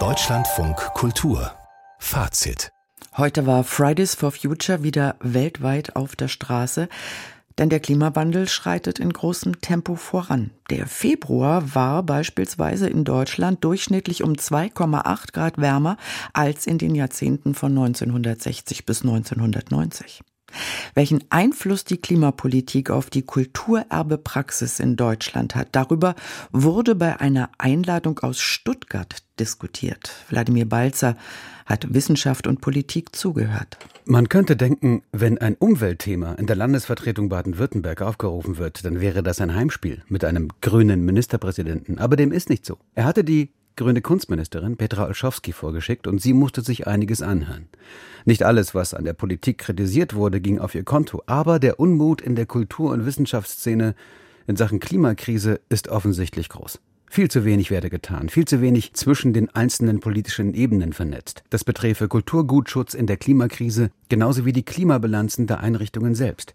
Deutschlandfunk Kultur Fazit Heute war Fridays for Future wieder weltweit auf der Straße, denn der Klimawandel schreitet in großem Tempo voran. Der Februar war beispielsweise in Deutschland durchschnittlich um 2,8 Grad wärmer als in den Jahrzehnten von 1960 bis 1990. Welchen Einfluss die Klimapolitik auf die Kulturerbepraxis in Deutschland hat, darüber wurde bei einer Einladung aus Stuttgart diskutiert. Wladimir Balzer hat Wissenschaft und Politik zugehört. Man könnte denken, wenn ein Umweltthema in der Landesvertretung Baden-Württemberg aufgerufen wird, dann wäre das ein Heimspiel mit einem grünen Ministerpräsidenten. Aber dem ist nicht so. Er hatte die grüne Kunstministerin Petra Olschowski vorgeschickt und sie musste sich einiges anhören. Nicht alles, was an der Politik kritisiert wurde, ging auf ihr Konto, aber der Unmut in der Kultur- und Wissenschaftsszene in Sachen Klimakrise ist offensichtlich groß. Viel zu wenig werde getan, viel zu wenig zwischen den einzelnen politischen Ebenen vernetzt. Das beträfe Kulturgutschutz in der Klimakrise genauso wie die Klimabilanzen der Einrichtungen selbst.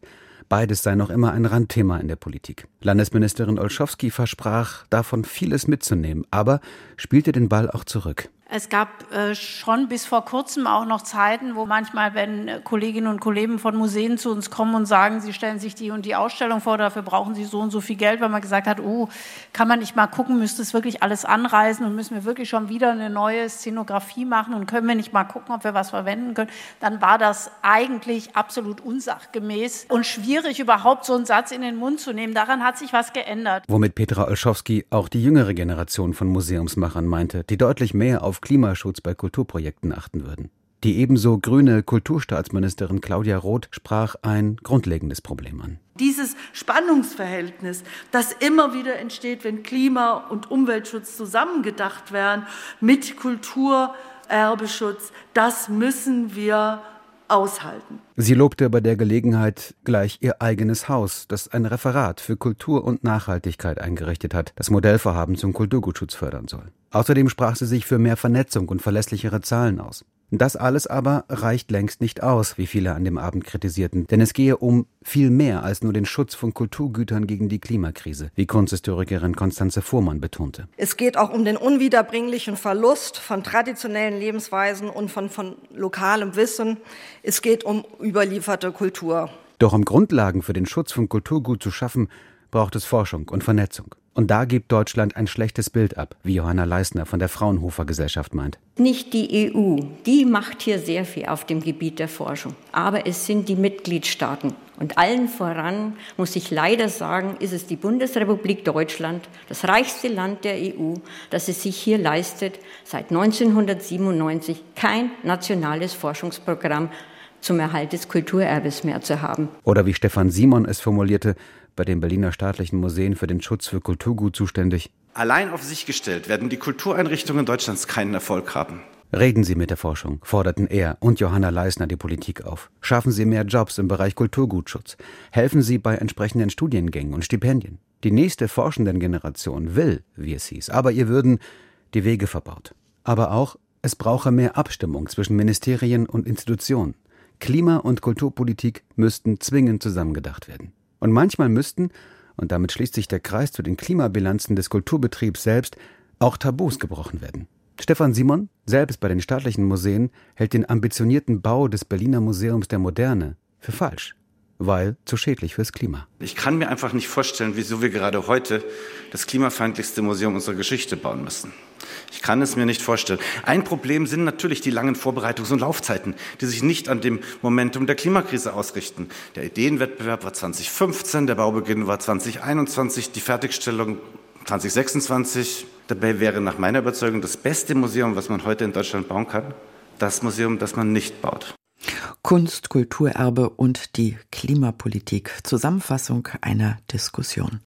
Beides sei noch immer ein Randthema in der Politik. Landesministerin Olschowski versprach, davon vieles mitzunehmen, aber spielte den Ball auch zurück. Es gab äh, schon bis vor kurzem auch noch Zeiten, wo manchmal, wenn äh, Kolleginnen und Kollegen von Museen zu uns kommen und sagen, sie stellen sich die und die Ausstellung vor, dafür brauchen sie so und so viel Geld, weil man gesagt hat, oh, kann man nicht mal gucken, müsste es wirklich alles anreisen und müssen wir wirklich schon wieder eine neue Szenografie machen und können wir nicht mal gucken, ob wir was verwenden können, dann war das eigentlich absolut unsachgemäß und schwierig, überhaupt so einen Satz in den Mund zu nehmen. Daran hat sich was geändert. Womit Petra Olschowski auch die jüngere Generation von Museumsmachern meinte, die deutlich mehr auf Klimaschutz bei Kulturprojekten achten würden. Die ebenso grüne Kulturstaatsministerin Claudia Roth sprach ein grundlegendes Problem an. Dieses Spannungsverhältnis, das immer wieder entsteht, wenn Klima- und Umweltschutz zusammengedacht werden mit Kulturerbeschutz, das müssen wir aushalten. Sie lobte bei der Gelegenheit gleich ihr eigenes Haus, das ein Referat für Kultur und Nachhaltigkeit eingerichtet hat, das Modellvorhaben zum Kulturgutschutz fördern soll. Außerdem sprach sie sich für mehr Vernetzung und verlässlichere Zahlen aus. Das alles aber reicht längst nicht aus, wie viele an dem Abend kritisierten, denn es gehe um viel mehr als nur den Schutz von Kulturgütern gegen die Klimakrise, wie Kunsthistorikerin Konstanze Fuhrmann betonte. Es geht auch um den unwiederbringlichen Verlust von traditionellen Lebensweisen und von, von lokalem Wissen. Es geht um überlieferte Kultur. Doch um Grundlagen für den Schutz von Kulturgut zu schaffen, braucht es Forschung und Vernetzung. Und da gibt Deutschland ein schlechtes Bild ab, wie Johanna Leisner von der Fraunhofer Gesellschaft meint. Nicht die EU, die macht hier sehr viel auf dem Gebiet der Forschung, aber es sind die Mitgliedstaaten. Und allen voran, muss ich leider sagen, ist es die Bundesrepublik Deutschland, das reichste Land der EU, das es sich hier leistet, seit 1997 kein nationales Forschungsprogramm zum Erhalt des Kulturerbes mehr zu haben. Oder wie Stefan Simon es formulierte, bei den Berliner staatlichen Museen für den Schutz für Kulturgut zuständig. Allein auf sich gestellt werden die Kultureinrichtungen Deutschlands keinen Erfolg haben. Reden Sie mit der Forschung, forderten er und Johanna Leisner die Politik auf. Schaffen Sie mehr Jobs im Bereich Kulturgutschutz. Helfen Sie bei entsprechenden Studiengängen und Stipendien. Die nächste forschenden Generation will, wie es hieß, aber ihr würden die Wege verbaut. Aber auch, es brauche mehr Abstimmung zwischen Ministerien und Institutionen. Klima- und Kulturpolitik müssten zwingend zusammengedacht werden. Und manchmal müssten, und damit schließt sich der Kreis zu den Klimabilanzen des Kulturbetriebs selbst, auch Tabus gebrochen werden. Stefan Simon, selbst bei den staatlichen Museen, hält den ambitionierten Bau des Berliner Museums der Moderne für falsch weil zu schädlich fürs Klima. Ich kann mir einfach nicht vorstellen, wieso wir gerade heute das klimafeindlichste Museum unserer Geschichte bauen müssen. Ich kann es mir nicht vorstellen. Ein Problem sind natürlich die langen Vorbereitungs- und Laufzeiten, die sich nicht an dem Momentum der Klimakrise ausrichten. Der Ideenwettbewerb war 2015, der Baubeginn war 2021, die Fertigstellung 2026. Dabei wäre nach meiner Überzeugung das beste Museum, was man heute in Deutschland bauen kann, das Museum, das man nicht baut. Kunst, Kulturerbe und die Klimapolitik. Zusammenfassung einer Diskussion.